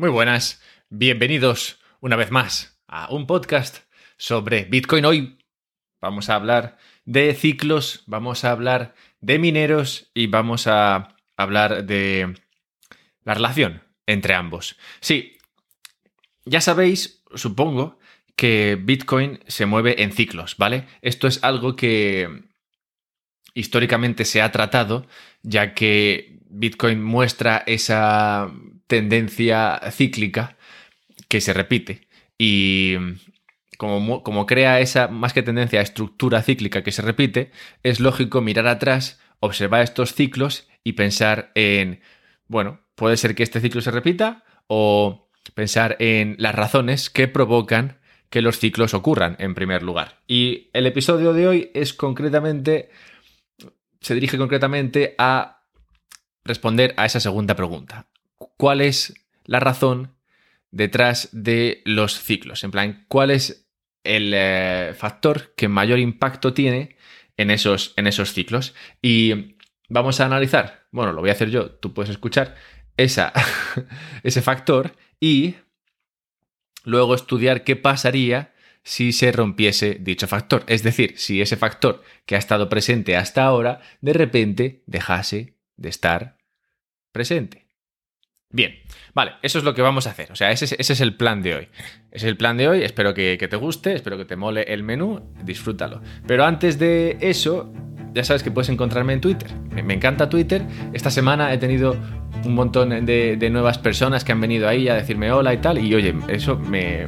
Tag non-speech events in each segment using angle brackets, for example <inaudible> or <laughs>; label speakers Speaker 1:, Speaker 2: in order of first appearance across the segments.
Speaker 1: Muy buenas, bienvenidos una vez más a un podcast sobre Bitcoin. Hoy vamos a hablar de ciclos, vamos a hablar de mineros y vamos a hablar de la relación entre ambos. Sí, ya sabéis, supongo, que Bitcoin se mueve en ciclos, ¿vale? Esto es algo que históricamente se ha tratado, ya que Bitcoin muestra esa tendencia cíclica que se repite. Y como, como, crea esa, más que tendencia, estructura cíclica que se repite, es lógico mirar atrás, observar estos ciclos y pensar en, bueno, puede ser que este ciclo se repita o pensar en las razones que provocan que los ciclos ocurran en primer lugar. Y el episodio de hoy es concretamente, se dirige concretamente a responder a esa segunda pregunta cuál es la razón detrás de los ciclos. En plan, cuál es el eh, factor que mayor impacto tiene en esos, en esos ciclos. Y vamos a analizar, bueno, lo voy a hacer yo, tú puedes escuchar <laughs> ese factor y luego estudiar qué pasaría si se rompiese dicho factor. Es decir, si ese factor que ha estado presente hasta ahora de repente dejase de estar presente. Bien, vale, eso es lo que vamos a hacer. O sea, ese, es el plan de hoy. Ese es el plan de hoy. Espero que, que te guste, espero que te mole el menú. Disfrútalo. Pero antes de eso, ya sabes que puedes encontrarme en Twitter. Me, encanta Twitter. Esta semana he tenido un montón de, nuevas personas que han venido ahí a decirme hola y tal. Y oye, eso me,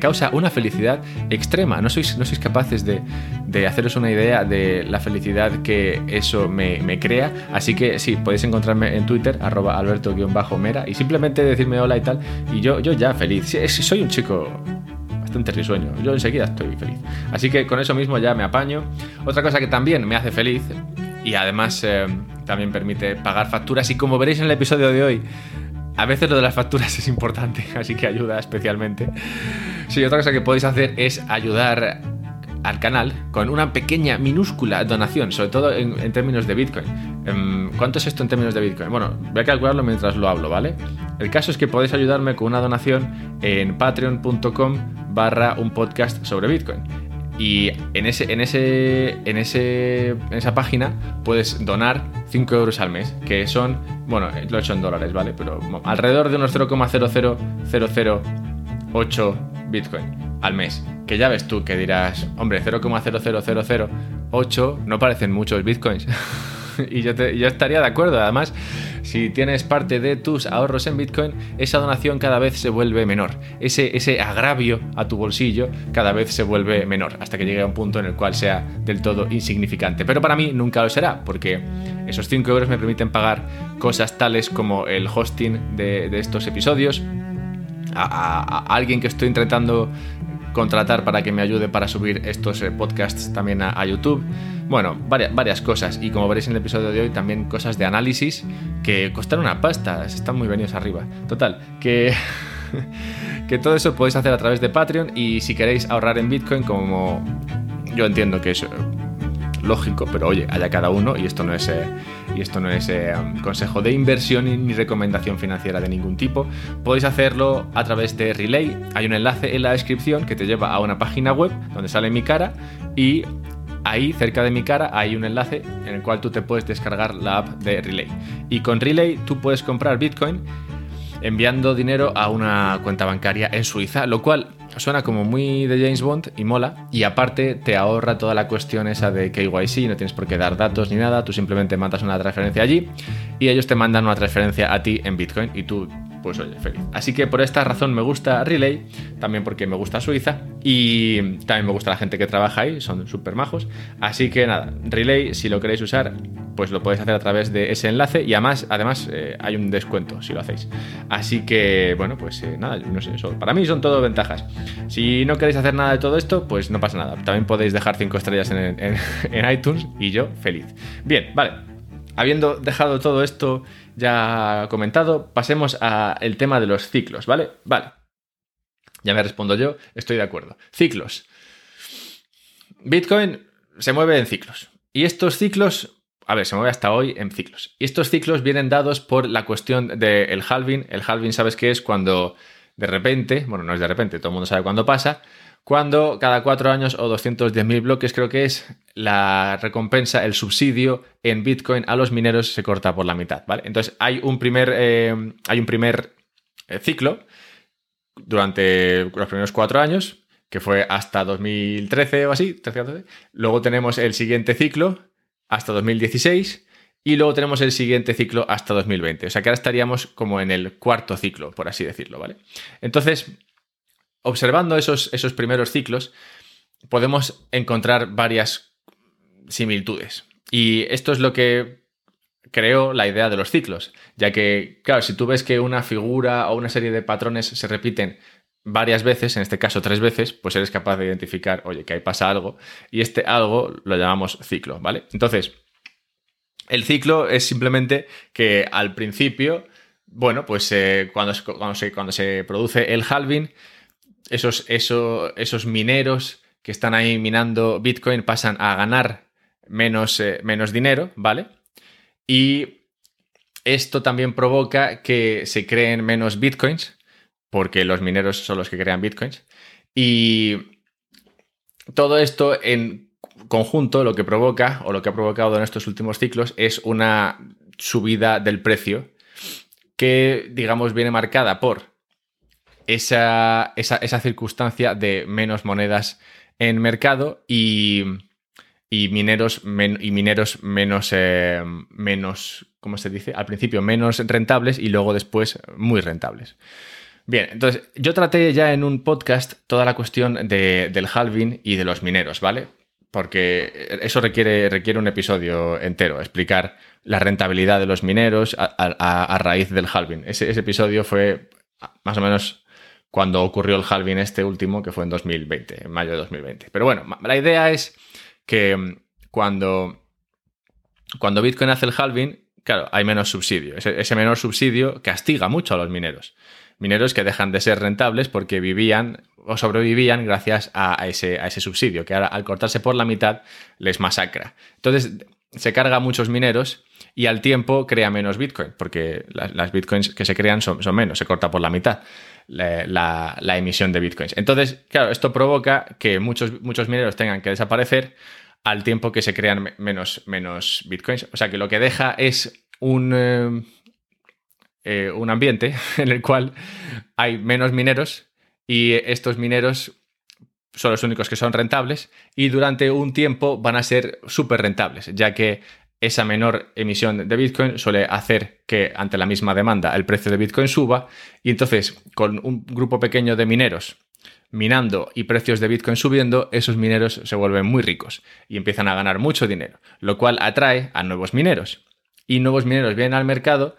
Speaker 1: causa una felicidad extrema. No sois, no sois capaces de, haceros una idea de la felicidad que eso me, crea. Así que sí, podéis encontrarme en Twitter, arroba alberto-mera, y simplemente decirme hola y tal. Y yo, yo ya feliz. soy un chico bastante risueño. Yo enseguida estoy feliz. Así que con eso mismo ya me apaño. Otra cosa que también me hace feliz y además eh, también permite pagar facturas y como veréis en el episodio de hoy, a veces lo de las facturas <laughs> es importante, así que ayuda especialmente. Sí, otra cosa que podéis hacer es ayudar al canal con una pequeña, minúscula donación, sobre todo en, términos de Bitcoin. Em, ¿Cuánto es esto en términos de Bitcoin? Bueno, voy a calcularlo mientras lo hablo, ¿vale? El caso es que podéis ayudarme con una donación en patreon.com barra un podcast sobre Bitcoin. Y en, ese, en, ese, en, ese, en esa página puedes donar 5 euros al mes, que son, bueno, lo he hecho en dólares, ¿vale? Pero alrededor de unos 0,00008 Bitcoin al mes. Que ya ves tú que dirás, hombre, 0,00008 no parecen muchos Bitcoins. <laughs> <laughs> y yo, yo estaría de acuerdo. Además, si tienes parte de tus ahorros en Bitcoin, esa donación cada vez se vuelve menor. Ese, ese agravio a tu bolsillo cada vez se vuelve menor, hasta que llegue a un punto en el cual sea del todo insignificante. Pero para mí nunca lo será, porque esos 5 euros me permiten pagar cosas tales como el hosting de, estos episodios, a, alguien que estoy intentando contratar para que me ayude para subir estos eh, podcasts también a, YouTube. Bueno, varias, varias, cosas. Y como veréis en el episodio de hoy, también cosas de análisis que costaron una pasta. Están muy venidos arriba. Total, que, <laughs> que todo eso podéis hacer a través de Patreon. Y si queréis ahorrar en Bitcoin, como yo entiendo que es lógico, pero oye, haya cada uno y esto no es, eh, y esto no es eh, consejo de inversión ni recomendación financiera de ningún tipo. Podéis hacerlo a través de Relay. Hay un enlace en la descripción que te lleva a una página web donde sale mi cara y ahí cerca de mi cara hay un enlace en el cual tú te puedes descargar la app de Relay. Y con Relay tú puedes comprar Bitcoin enviando dinero a una cuenta bancaria en Suiza, lo cual suena como muy de James Bond y mola. Y aparte te ahorra toda la cuestión esa de KYC, no tienes por qué dar datos ni nada, tú simplemente mandas una transferencia allí y ellos te mandan una transferencia a ti en Bitcoin y tú pues oye, feliz. Así que por esta razón me gusta Relay, también porque me gusta Suiza y también me gusta la gente que trabaja ahí, son súper majos. Así que nada, Relay, si lo queréis usar, pues lo podéis hacer a través de ese enlace y además, además eh, hay un descuento si lo hacéis. Así que, bueno, pues eh, nada, no sé, eso, para mí son todo ventajas. Si no queréis hacer nada de todo esto, pues no pasa nada. También podéis dejar 5 estrellas en, <laughs> en iTunes y yo feliz. Bien, vale. Habiendo dejado todo esto ya comentado, pasemos al tema de los ciclos, ¿vale? Vale. Ya me respondo yo, estoy de acuerdo. Ciclos. Bitcoin se mueve en ciclos. Y estos ciclos a ver, se mueve hasta hoy en ciclos. Y estos ciclos vienen dados por la cuestión del halving. El halving, ¿sabes qué es? Cuando de repente, bueno, no es de repente, todo el mundo sabe cuándo pasa, cuando cada cuatro años o 210.000 bloques creo que es la recompensa, el subsidio en Bitcoin a los mineros se corta por la mitad, ¿vale? Entonces hay un primer, eh, hay un primer eh, ciclo durante los primeros cuatro años, que fue hasta 2013 o así, luego tenemos el siguiente ciclo hasta 2016 y luego tenemos el siguiente ciclo hasta 2020. O sea que ahora estaríamos como en el cuarto ciclo, por así decirlo, ¿vale? Entonces, observando esos, esos primeros ciclos, podemos encontrar varias similitudes. Y esto es lo que creó la idea de los ciclos, ya que, claro, si tú ves que una figura o una serie de patrones se repiten varias veces, en este caso tres veces, pues eres capaz de identificar, oye, que ahí pasa algo, y este algo lo llamamos ciclo, ¿vale? Entonces, el ciclo es simplemente que al principio, bueno, pues eh, cuando, cuando, se, cuando, se, produce el halving, esos, esos mineros que están ahí minando Bitcoin pasan a ganar menos, eh, menos dinero, ¿vale? Y esto también provoca que se creen menos Bitcoins, porque los mineros son los que crean Bitcoins. Y todo esto en conjunto lo que provoca, o lo que ha provocado en estos últimos ciclos, es una subida del precio que, digamos, viene marcada por esa, esa, circunstancia de menos monedas en mercado y, mineros, y mineros menos, eh, menos, ¿cómo se dice? Al principio menos rentables y luego después muy rentables. Bien, entonces yo traté ya en un podcast toda la cuestión del halving y de los mineros, ¿vale? porque eso requiere, requiere un episodio entero, explicar la rentabilidad de los mineros a, raíz del halving. Ese, episodio fue más o menos cuando ocurrió el halving este último, que fue en 2020, en mayo de 2020. Pero bueno, la idea es que mm, cuando, cuando Bitcoin hace el halving, claro, hay menos subsidio. ese menor subsidio castiga mucho a los mineros mineros que dejan de ser rentables porque vivían o sobrevivían gracias a, ese, a ese subsidio, que ahora al cortarse por la mitad les masacra. Entonces se carga a muchos mineros y al tiempo crea menos Bitcoin, porque las, Bitcoins que se crean son, menos, se corta por la mitad la, emisión de Bitcoins. Entonces, claro, esto provoca que muchos, muchos mineros tengan que desaparecer al tiempo que se crean menos, menos Bitcoins. O sea que lo que deja es un, eh, eh, un ambiente <laughs> en el cual hay menos mineros y estos mineros son los únicos que son rentables y durante un tiempo van a ser súper rentables, ya que esa menor emisión de Bitcoin suele hacer que ante la misma demanda el precio de Bitcoin suba y entonces con un grupo pequeño de mineros minando y precios de Bitcoin subiendo, esos mineros se vuelven muy ricos y empiezan a ganar mucho dinero, lo cual atrae a nuevos mineros y nuevos mineros vienen al mercado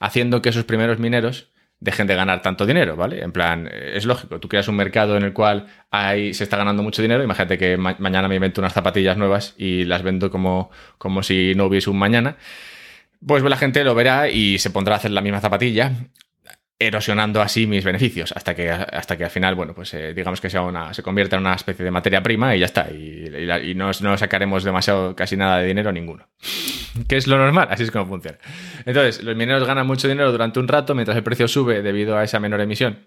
Speaker 1: haciendo que esos primeros mineros dejen de ganar tanto dinero, ¿vale? En plan, es lógico, tú creas un mercado en el cual hay, se está ganando mucho dinero, imagínate que mañana me invento unas zapatillas nuevas y las vendo como, como si no hubiese un mañana, pues la gente lo verá y se pondrá a hacer la misma zapatilla erosionando así mis beneficios hasta que, hasta que al final, bueno, pues eh, digamos que se convierta en una especie de materia prima y ya está. Y, no, no, sacaremos demasiado, casi nada de dinero ninguno. que es lo normal, así es como funciona. Entonces, los mineros ganan mucho dinero durante un rato mientras el precio sube debido a esa menor emisión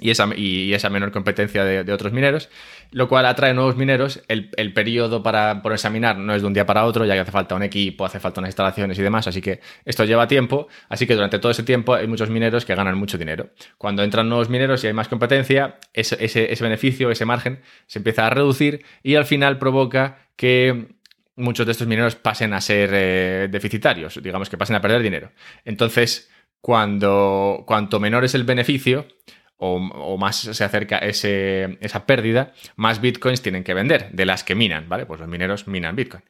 Speaker 1: y esa, y esa menor competencia de, otros mineros, lo cual atrae nuevos mineros. El, periodo para por examinar no es de un día para otro, ya que hace falta un equipo, hace falta unas instalaciones y demás, así que esto lleva tiempo, así que durante todo ese tiempo hay muchos mineros que ganan mucho dinero. Cuando entran nuevos mineros y hay más competencia, ese, ese, beneficio, ese margen, se empieza a reducir y al final provoca que muchos de estos mineros pasen a ser eh, deficitarios, digamos que pasen a perder dinero. Entonces, cuando cuanto menor es el beneficio, o, más se acerca esa pérdida, más bitcoins tienen que vender de las que minan, ¿vale? Pues los mineros minan bitcoin.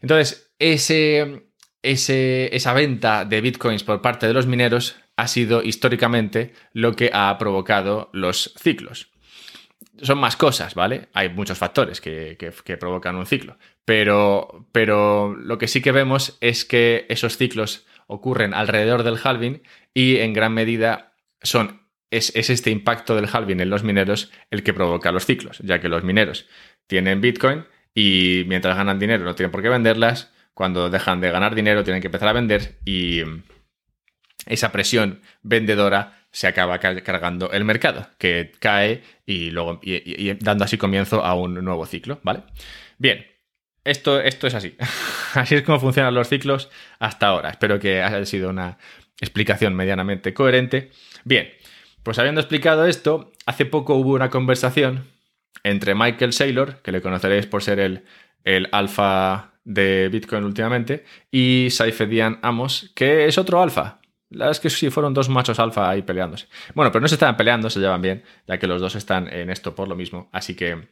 Speaker 1: Entonces, ese, ese, esa venta de bitcoins por parte de los mineros ha sido históricamente lo que ha provocado los ciclos. Son más cosas, ¿vale? Hay muchos factores que, que, provocan un ciclo, pero, pero lo que sí que vemos es que esos ciclos ocurren alrededor del halving y en gran medida son es, este impacto del halving en los mineros el que provoca los ciclos, ya que los mineros tienen Bitcoin y mientras ganan dinero no tienen por qué venderlas, cuando dejan de ganar dinero tienen que empezar a vender y esa presión vendedora se acaba cargando el mercado, que cae y luego y, dando así comienzo a un nuevo ciclo, ¿vale? Bien, esto, esto es así. <laughs> así es como funcionan los ciclos hasta ahora. Espero que haya sido una explicación medianamente coherente. Bien, pues habiendo explicado esto, hace poco hubo una conversación entre Michael Saylor, que le conoceréis por ser el, el alfa de Bitcoin últimamente, y Saifedian Amos, que es otro alfa, la verdad es que sí, fueron dos machos alfa ahí peleándose. Bueno, pero no se estaban peleando, se llevan bien, ya que los dos están en esto por lo mismo. Así que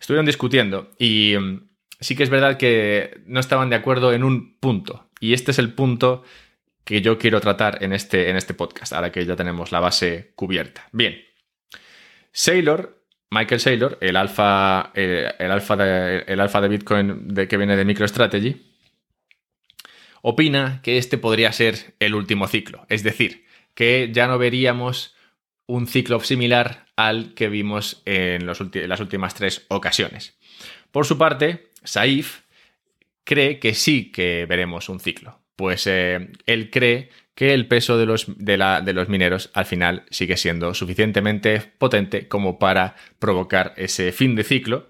Speaker 1: estuvieron discutiendo y mm, sí que es verdad que no estaban de acuerdo en un punto. Y este es el punto que yo quiero tratar en este, en este podcast, ahora que ya tenemos la base cubierta. Bien. Saylor, Michael Saylor, el alfa, eh, alfa de, el alfa de Bitcoin de, que viene de MicroStrategy, opina que este podría ser el último ciclo, es decir, que ya no veríamos un ciclo similar al que vimos en, las últimas tres ocasiones. Por su parte, Saif cree que sí que veremos un ciclo, pues eh, él cree que el peso de los, de los mineros al final sigue siendo suficientemente potente como para provocar ese fin de ciclo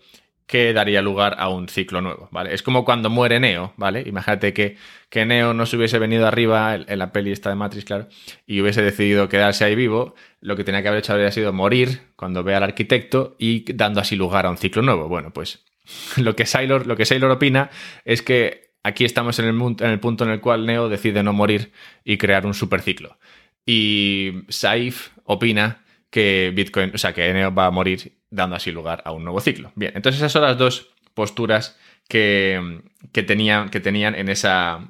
Speaker 1: que daría lugar a un ciclo nuevo, ¿vale? Es como cuando muere Neo, ¿vale? Imagínate que, que Neo no se hubiese venido arriba en, la peli esta de Matrix, claro, y hubiese decidido quedarse ahí vivo, lo que tenía que haber hecho habría sido morir cuando ve al arquitecto y dando así lugar a un ciclo nuevo. Bueno, pues <laughs> lo que Sailor, lo que Sailor opina es que aquí estamos en el, punto en el cual Neo decide no morir y crear un superciclo. Y Saif opina que Bitcoin, o sea, que Neo va a morir dando así lugar a un nuevo ciclo. Bien, entonces esas son las dos posturas que, tenían, en esa,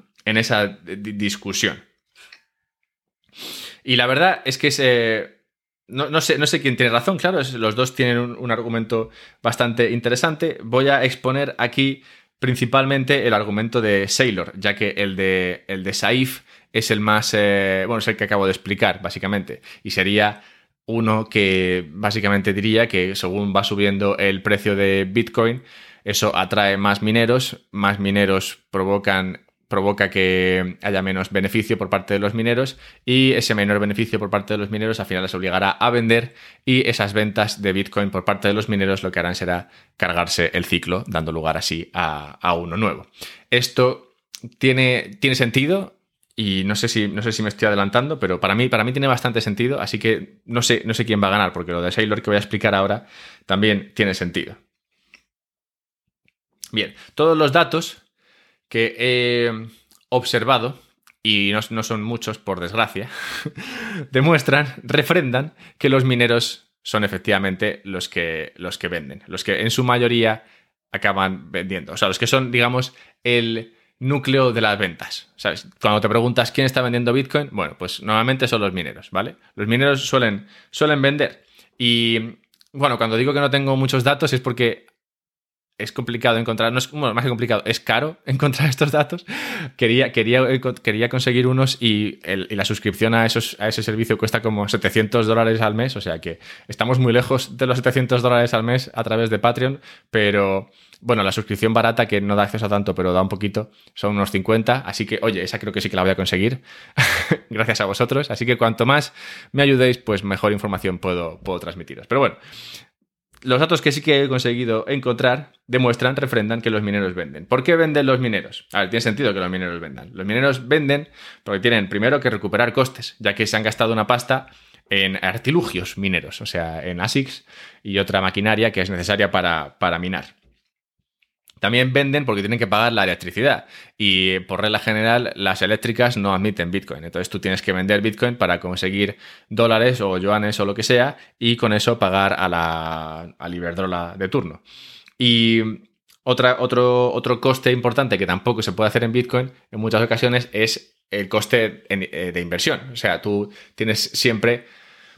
Speaker 1: discusión. Y la verdad es que sé, no sé quién tiene razón, claro, los dos tienen un, argumento bastante interesante. Voy a exponer aquí principalmente el argumento de Sailor, ya que el de, el de Saif es el más, eh, bueno, es el que acabo de explicar, básicamente, y sería uno que básicamente diría que según va subiendo el precio de Bitcoin, eso atrae más mineros, más mineros provocan provoca que haya menos beneficio por parte de los mineros y ese menor beneficio por parte de los mineros al final les obligará a vender y esas ventas de Bitcoin por parte de los mineros lo que harán será cargarse el ciclo, dando lugar así a, a uno nuevo. Esto tiene, tiene sentido, y no sé si, no sé si me estoy adelantando, pero para mí, para mí tiene bastante sentido, así que no sé, no sé quién va a ganar, porque lo de Sailor que voy a explicar ahora también tiene sentido. Bien, todos los datos que he observado, y no, son muchos por desgracia, <laughs> demuestran, refrendan que los mineros son efectivamente los que, los que venden, los que en su mayoría acaban vendiendo. O sea, los que son, digamos, el núcleo de las ventas. ¿Sabes? Cuando te preguntas quién está vendiendo Bitcoin, bueno, pues normalmente son los mineros, ¿vale? Los mineros suelen, suelen vender. Y bueno, cuando digo que no tengo muchos datos es porque es complicado encontrar, no es bueno, más que complicado, es caro <laughs> encontrar estos datos. Quería, quería, quería conseguir unos y, la suscripción a, esos, a ese servicio cuesta como 700 dólares al mes, o sea que estamos muy lejos de los 700 dólares al mes a través de Patreon, pero bueno, la suscripción barata que no da acceso a tanto, pero da un poquito, son unos 50, así que oye, esa creo que sí que la voy a conseguir, <laughs> gracias a vosotros, así que cuanto más me ayudéis, pues mejor información puedo, puedo transmitiros. Pero bueno, los datos que sí que he conseguido encontrar demuestran, refrendan que los mineros venden. ¿Por qué venden los mineros? A ver, tiene sentido que los mineros vendan. Los mineros venden porque tienen primero que recuperar costes, ya que se han gastado una pasta en artilugios mineros, o sea, en ASICs y otra maquinaria que es necesaria para, para minar. También venden porque tienen que pagar la electricidad y por regla general las eléctricas no admiten Bitcoin. Entonces tú tienes que vender Bitcoin para conseguir dólares o yuanes o lo que sea y con eso pagar a la al Iberdrola de turno. Y otra, otro, otro coste importante que tampoco se puede hacer en Bitcoin en muchas ocasiones es el coste eh, de inversión. O sea, tú tienes siempre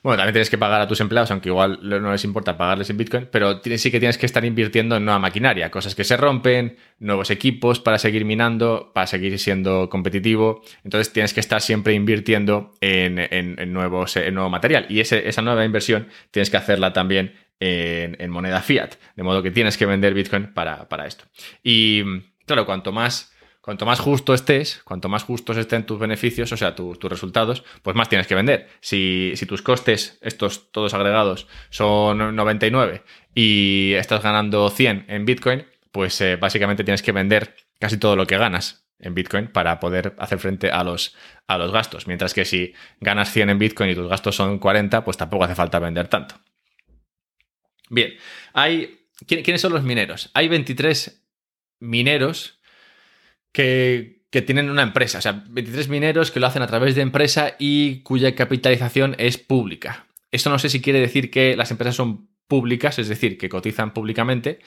Speaker 1: bueno, también tienes que pagar a tus empleados, aunque igual no les importa pagarles en Bitcoin, pero sí que tienes que estar invirtiendo en nueva maquinaria, cosas que se rompen, nuevos equipos para seguir minando, para seguir siendo competitivo. Entonces tienes que estar siempre invirtiendo en, nuevos, en nuevo material. Y esa nueva inversión tienes que hacerla también en, moneda fiat. De modo que tienes que vender Bitcoin para, para esto. Y claro, cuanto más cuanto más justo estés, cuanto más justos estén tus beneficios, o sea, tus resultados, pues más tienes que vender. Si, si, tus costes, estos todos agregados, son 99 y estás ganando 100 en Bitcoin, pues eh, básicamente tienes que vender casi todo lo que ganas en Bitcoin para poder hacer frente a los, a los gastos. Mientras que si ganas 100 en Bitcoin y tus gastos son 40, pues tampoco hace falta vender tanto. Bien, hay, ¿quiénes son los mineros? Hay 23 mineros que, tienen una empresa, o sea, 23 mineros que lo hacen a través de empresa y cuya capitalización es pública. Esto no sé si quiere decir que las empresas son públicas, es decir, que cotizan públicamente.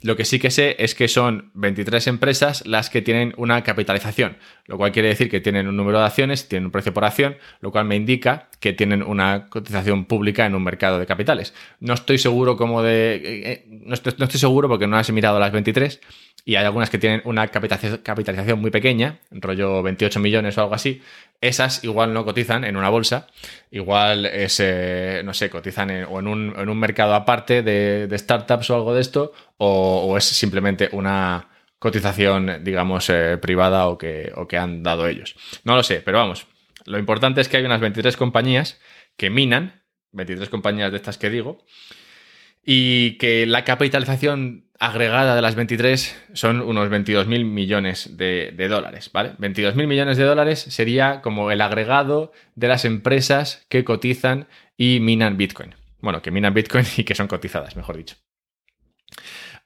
Speaker 1: Lo que sí que sé es que son 23 empresas las que tienen una capitalización, lo cual quiere decir que tienen un número de acciones, tienen un precio por acción, lo cual me indica que tienen una cotización pública en un mercado de capitales. No estoy seguro como de... Eh, eh, no estoy, seguro porque no he mirado las 23 y hay algunas que tienen una capitalización muy pequeña, rollo 28 millones o algo así, esas igual no cotizan en una bolsa, igual es, eh, no sé, cotizan en, o en un, en un, mercado aparte de, startups o algo de esto, o, es simplemente una cotización, digamos, eh, privada o que, o que han dado ellos. No lo sé, pero vamos, lo importante es que hay unas 23 compañías que minan, 23 compañías de estas que digo, y que la capitalización agregada de las 23 son unos 22.000 millones de, dólares, ¿vale? 22.000 millones de dólares sería como el agregado de las empresas que cotizan y minan Bitcoin. Bueno, que minan Bitcoin <laughs> y que son cotizadas, mejor dicho.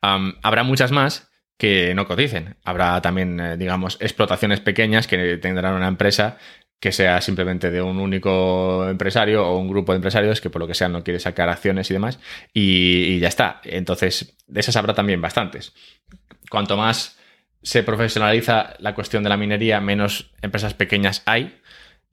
Speaker 1: habrá muchas más que no coticen. Habrá también, eh, digamos, explotaciones pequeñas que tendrán una empresa que sea simplemente de un único empresario o un grupo de empresarios que por lo que sea no quiere sacar acciones y demás y, ya está. Entonces, de esas habrá también bastantes. Cuanto más se profesionaliza la cuestión de la minería, menos empresas pequeñas hay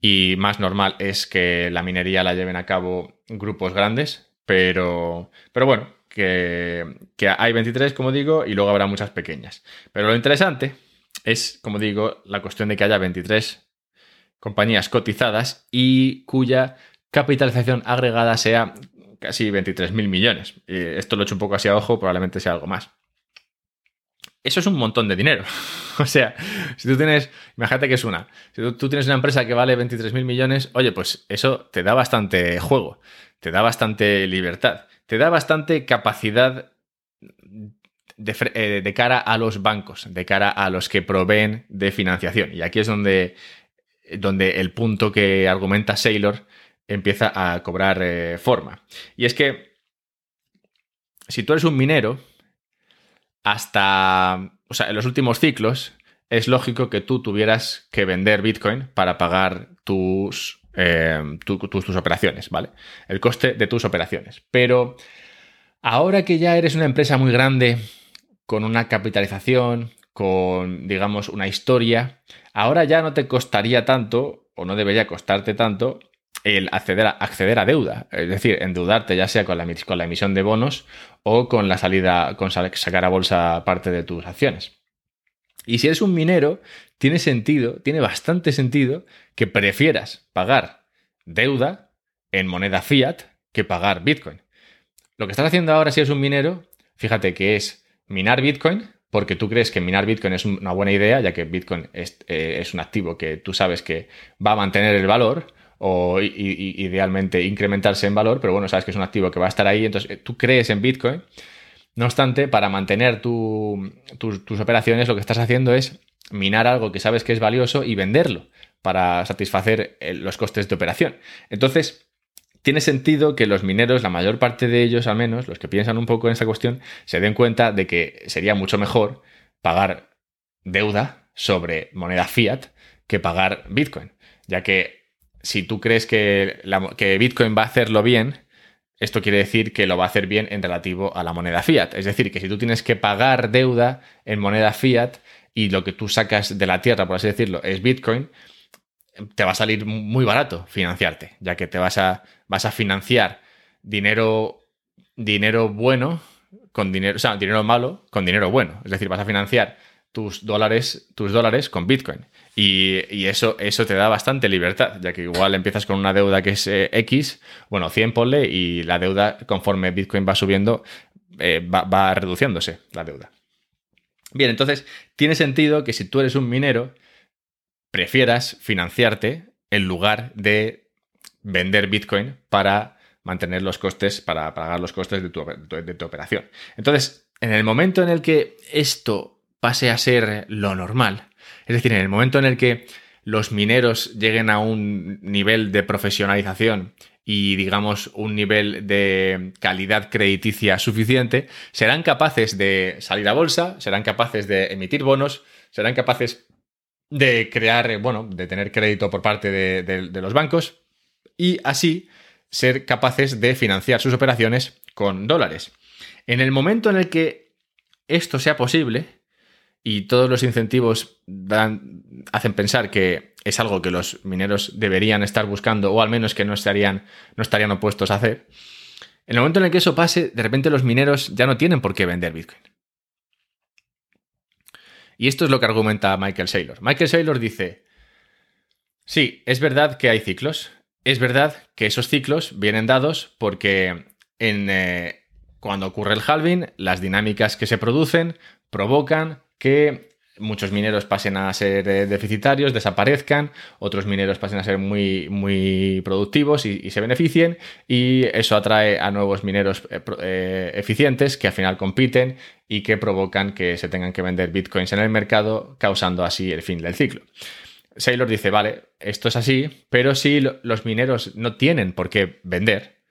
Speaker 1: y más normal es que la minería la lleven a cabo grupos grandes, pero, pero bueno, que, que hay 23, como digo, y luego habrá muchas pequeñas. Pero lo interesante es, como digo, la cuestión de que haya 23 compañías cotizadas y cuya capitalización agregada sea casi 23.000 millones. esto lo he hecho un poco así a ojo, probablemente sea algo más. Eso es un montón de dinero. <laughs> o sea, si tú tienes, imagínate que es una, si tú, tienes una empresa que vale 23.000 millones, oye, pues eso te da bastante juego, te da bastante libertad, te da bastante capacidad de, eh, de, cara a los bancos, de cara a los que proveen de financiación. Y aquí es donde donde el punto que argumenta Sailor empieza a cobrar eh, forma. Y es que si tú eres un minero, hasta, o sea, en los últimos ciclos, es lógico que tú tuvieras que vender Bitcoin para pagar tus, eh, tus, tus operaciones, ¿vale? El coste de tus operaciones. Pero ahora que ya eres una empresa muy grande, con una capitalización, con, digamos, una historia, ahora ya no te costaría tanto, o no debería costarte tanto, el acceder a, acceder a deuda. Es decir, endeudarte ya sea con la, con la emisión de bonos o con la salida, con sacar a bolsa parte de tus acciones. Y si eres un minero, tiene sentido, tiene bastante sentido que prefieras pagar deuda en moneda fiat que pagar Bitcoin. Lo que estás haciendo ahora si eres un minero, fíjate que es minar Bitcoin porque tú crees que minar Bitcoin es una buena idea, ya que Bitcoin es, eh, un activo que tú sabes que va a mantener el valor o idealmente incrementarse en valor, pero bueno, sabes que es un activo que va a estar ahí, entonces eh, tú crees en Bitcoin. No obstante, para mantener tus operaciones, lo que estás haciendo es minar algo que sabes que es valioso y venderlo para satisfacer eh, los costes de operación. Entonces, tiene sentido que los mineros, la mayor parte de ellos al menos, los que piensan un poco en esta cuestión, se den cuenta de que sería mucho mejor pagar deuda sobre moneda fiat que pagar Bitcoin, ya que si tú crees que, que Bitcoin va a hacerlo bien, esto quiere decir que lo va a hacer bien en relativo a la moneda fiat. Es decir, que si tú tienes que pagar deuda en moneda fiat y lo que tú sacas de la tierra, por así decirlo, es Bitcoin, te va a salir muy barato financiarte, ya que te vas a, vas a financiar dinero, dinero bueno con dinero, o sea, dinero malo con dinero bueno. Es decir, vas a financiar tus dólares, tus dólares con Bitcoin. Y, eso, eso te da bastante libertad, ya que igual empiezas con una deuda que es eh, X, bueno, 100 ponle, y la deuda, conforme Bitcoin va subiendo, eh, va reduciéndose la deuda. Bien, entonces tiene sentido que si tú eres un minero, prefieras financiarte en lugar de vender Bitcoin para mantener los costes, para pagar los costes de tu, de tu operación. Entonces, en el momento en el que esto pase a ser lo normal, es decir, en el momento en el que los mineros lleguen a un nivel de profesionalización y digamos un nivel de calidad crediticia suficiente, serán capaces de salir a bolsa, serán capaces de emitir bonos, serán capaces de crear, bueno, de tener crédito por parte de, los bancos y así ser capaces de financiar sus operaciones con dólares. En el momento en el que esto sea posible, y todos los incentivos hacen pensar que es algo que los mineros deberían estar buscando o al menos que no estarían, no estarían opuestos a hacer. En el momento en el que eso pase, de repente los mineros ya no tienen por qué vender Bitcoin. Y esto es lo que argumenta Michael Saylor. Michael Saylor dice, sí, es verdad que hay ciclos, es verdad que esos ciclos vienen dados porque eh, cuando ocurre el halving, las dinámicas que se producen provocan que muchos mineros pasen a ser eh, deficitarios, desaparezcan, otros mineros pasen a ser muy, muy productivos y, se beneficien, y eso atrae a nuevos mineros eh, eficientes que al final compiten y que provocan que se tengan que vender bitcoins en el mercado, causando así el fin del ciclo. Saylor dice, vale, esto es así, pero si los mineros no tienen por qué vender,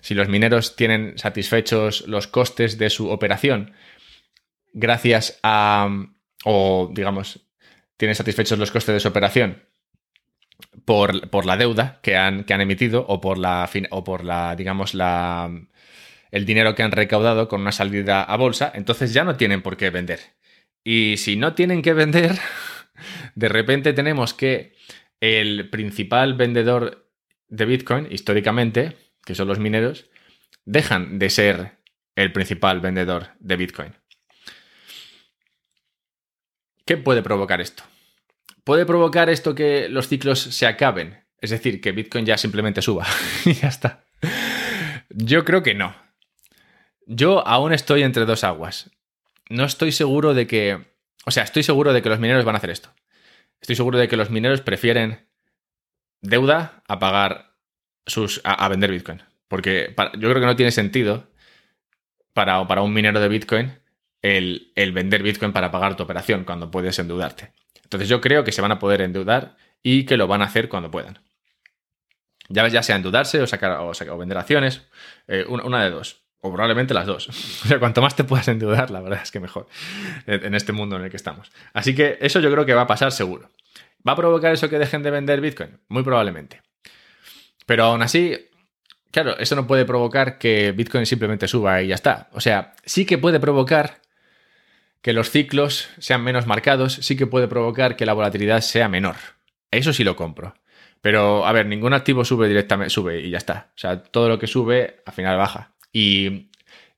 Speaker 1: si los mineros tienen satisfechos los costes de su operación, gracias a, o digamos, tiene satisfechos los costes de su operación por, la deuda que han, que han, emitido o por la, o por la, digamos, la, el dinero que han recaudado con una salida a bolsa, entonces ya no tienen por qué vender. Y si no tienen que vender, <laughs> de repente tenemos que el principal vendedor de Bitcoin, históricamente, que son los mineros, dejan de ser el principal vendedor de Bitcoin. ¿Qué puede provocar esto? ¿Puede provocar esto que los ciclos se acaben? Es decir, que Bitcoin ya simplemente suba y <laughs> ya está. Yo creo que no. Yo aún estoy entre dos aguas. No estoy seguro de que... O sea, estoy seguro de que los mineros van a hacer esto. Estoy seguro de que los mineros prefieren deuda a pagar sus... a, vender Bitcoin. Porque yo creo que no tiene sentido para, para un minero de Bitcoin el, vender Bitcoin para pagar tu operación cuando puedes endeudarte. Entonces yo creo que se van a poder endeudar y que lo van a hacer cuando puedan. Ya, ya sea endeudarse o, sacar, o, vender acciones, eh, una, de dos. O probablemente las dos. <laughs> O sea, cuanto más te puedas endeudar, la verdad es que mejor en este mundo en el que estamos. Así que eso yo creo que va a pasar seguro. ¿Va a provocar eso que dejen de vender Bitcoin? Muy probablemente. Pero aún así, claro, eso no puede provocar que Bitcoin simplemente suba y ya está. O sea, sí que puede provocar que los ciclos sean menos marcados sí que puede provocar que la volatilidad sea menor. Eso sí lo compro. Pero, a ver, ningún activo sube directamente, sube y ya está. O sea, todo lo que sube al final baja. Y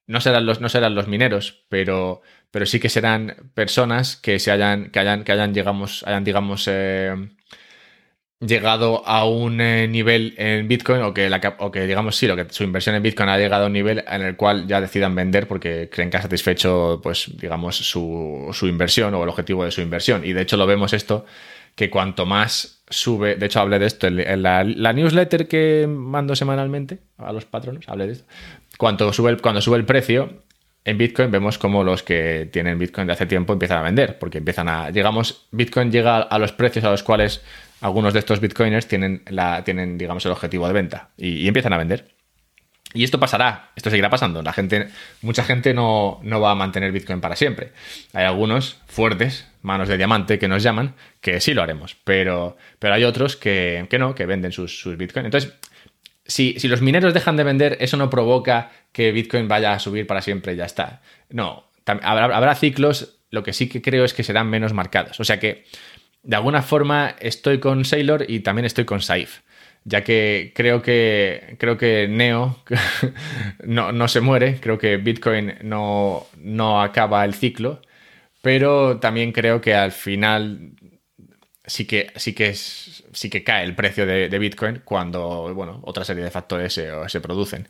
Speaker 1: no serán los, no serán los mineros, pero, pero sí que serán personas que se hayan, que hayan, que hayan, llegamos, hayan, digamos, eh, llegado a un eh, nivel en Bitcoin o que, la, o que digamos sí, lo que su inversión en Bitcoin ha llegado a un nivel en el cual ya decidan vender porque creen que ha satisfecho pues digamos su, su inversión o el objetivo de su inversión. Y de hecho lo vemos esto que cuanto más sube, de hecho hablé de esto en la, newsletter que mando semanalmente a los patronos, hablé de esto, cuando sube el, cuando sube el precio en Bitcoin vemos como los que tienen Bitcoin de hace tiempo empiezan a vender, porque empiezan a, digamos, Bitcoin llega a los precios a los cuales algunos de estos bitcoiners tienen, la, tienen digamos, el objetivo de venta y, empiezan a vender. Y esto pasará, esto seguirá pasando. La gente, mucha gente no, no, va a mantener Bitcoin para siempre. Hay algunos fuertes, manos de diamante, que nos llaman, que sí lo haremos, pero, pero hay otros que, no, que venden sus, sus Bitcoin. Entonces, si, los mineros dejan de vender, eso no provoca que Bitcoin vaya a subir para siempre y ya está. No, habrá, ciclos, lo que sí que creo es que serán menos marcados. O sea que de alguna forma estoy con Sailor y también estoy con Saif, ya que creo que, creo que Neo <laughs> no, se muere, creo que Bitcoin no, no acaba el ciclo, pero también creo que al final sí que, sí que, sí que cae el precio de, Bitcoin cuando bueno, otra serie de factores se, producen.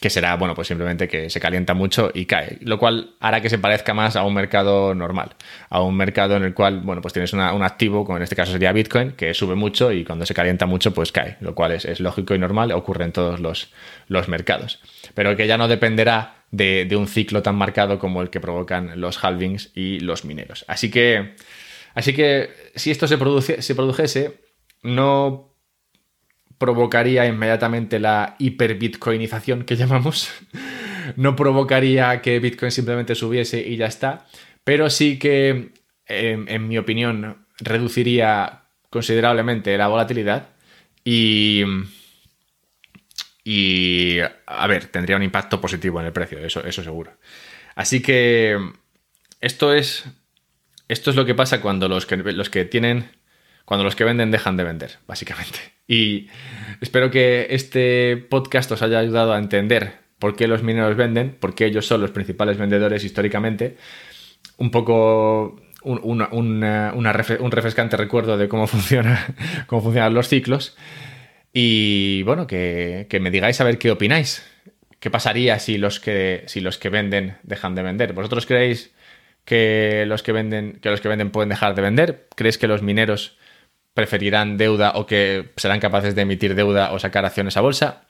Speaker 1: que será, bueno, pues simplemente que se calienta mucho y cae, lo cual hará que se parezca más a un mercado normal, a un mercado en el cual, bueno, pues tienes un activo, como en este caso sería Bitcoin, que sube mucho y cuando se calienta mucho, pues cae, lo cual es, lógico y normal, ocurre en todos los, los mercados, pero que ya no dependerá de, de, un ciclo tan marcado como el que provocan los halvings y los mineros. Así que, así que si esto se, produce, se produjese, no provocaría inmediatamente la hiperbitcoinización que <laughs> llamamos. no provocaría que Bitcoin simplemente subiese y ya está, pero sí que, en, mi opinión, reduciría considerablemente la volatilidad y, y, a ver, tendría un impacto positivo en el precio, eso, eso seguro. Así que esto es, esto es lo que pasa cuando los que, los que tienen, cuando los que venden dejan de vender, básicamente. <laughs> Y espero que este podcast os haya ayudado a entender por qué los mineros venden, por qué ellos son los principales vendedores históricamente. Un poco un, refrescante recuerdo de cómo, <laughs> funciona, cómo funcionan los ciclos. Y bueno, que, me digáis a ver qué opináis. ¿Qué pasaría si los que, si los que venden dejan de vender? ¿Vosotros creéis que los que venden, que los que venden pueden dejar de vender? ¿Creéis que los mineros preferirán deuda o que serán capaces de emitir deuda o sacar acciones a bolsa?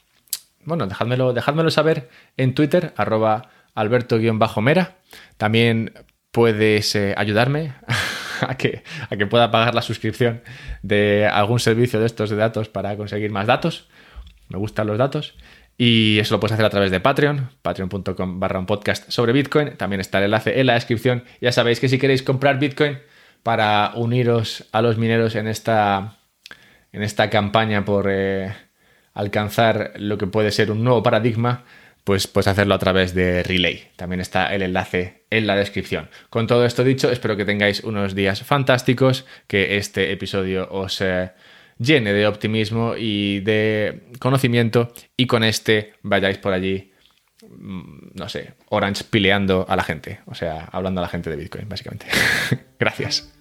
Speaker 1: Bueno, dejádmelo, dejádmelo saber en Twitter, arroba alberto-mera. También puedes eh, ayudarme <laughs> a que, a que pueda pagar la suscripción de algún servicio de estos de datos para conseguir más datos. Me gustan los datos. Y eso lo puedes hacer a través de Patreon, patreon.com barra un podcast sobre Bitcoin. También está el enlace en la descripción. Ya sabéis que si queréis comprar Bitcoin, para uniros a los mineros en esta, en esta campaña por eh, alcanzar lo que puede ser un nuevo paradigma, pues puedes hacerlo a través de Relay. También está el enlace en la descripción. Con todo esto dicho, espero que tengáis unos días fantásticos, que este episodio os eh, llene de optimismo y de conocimiento y con este vayáis por allí mm, no sé, Orange pileando a la gente, o sea, hablando a la gente de Bitcoin, básicamente. <laughs> Gracias.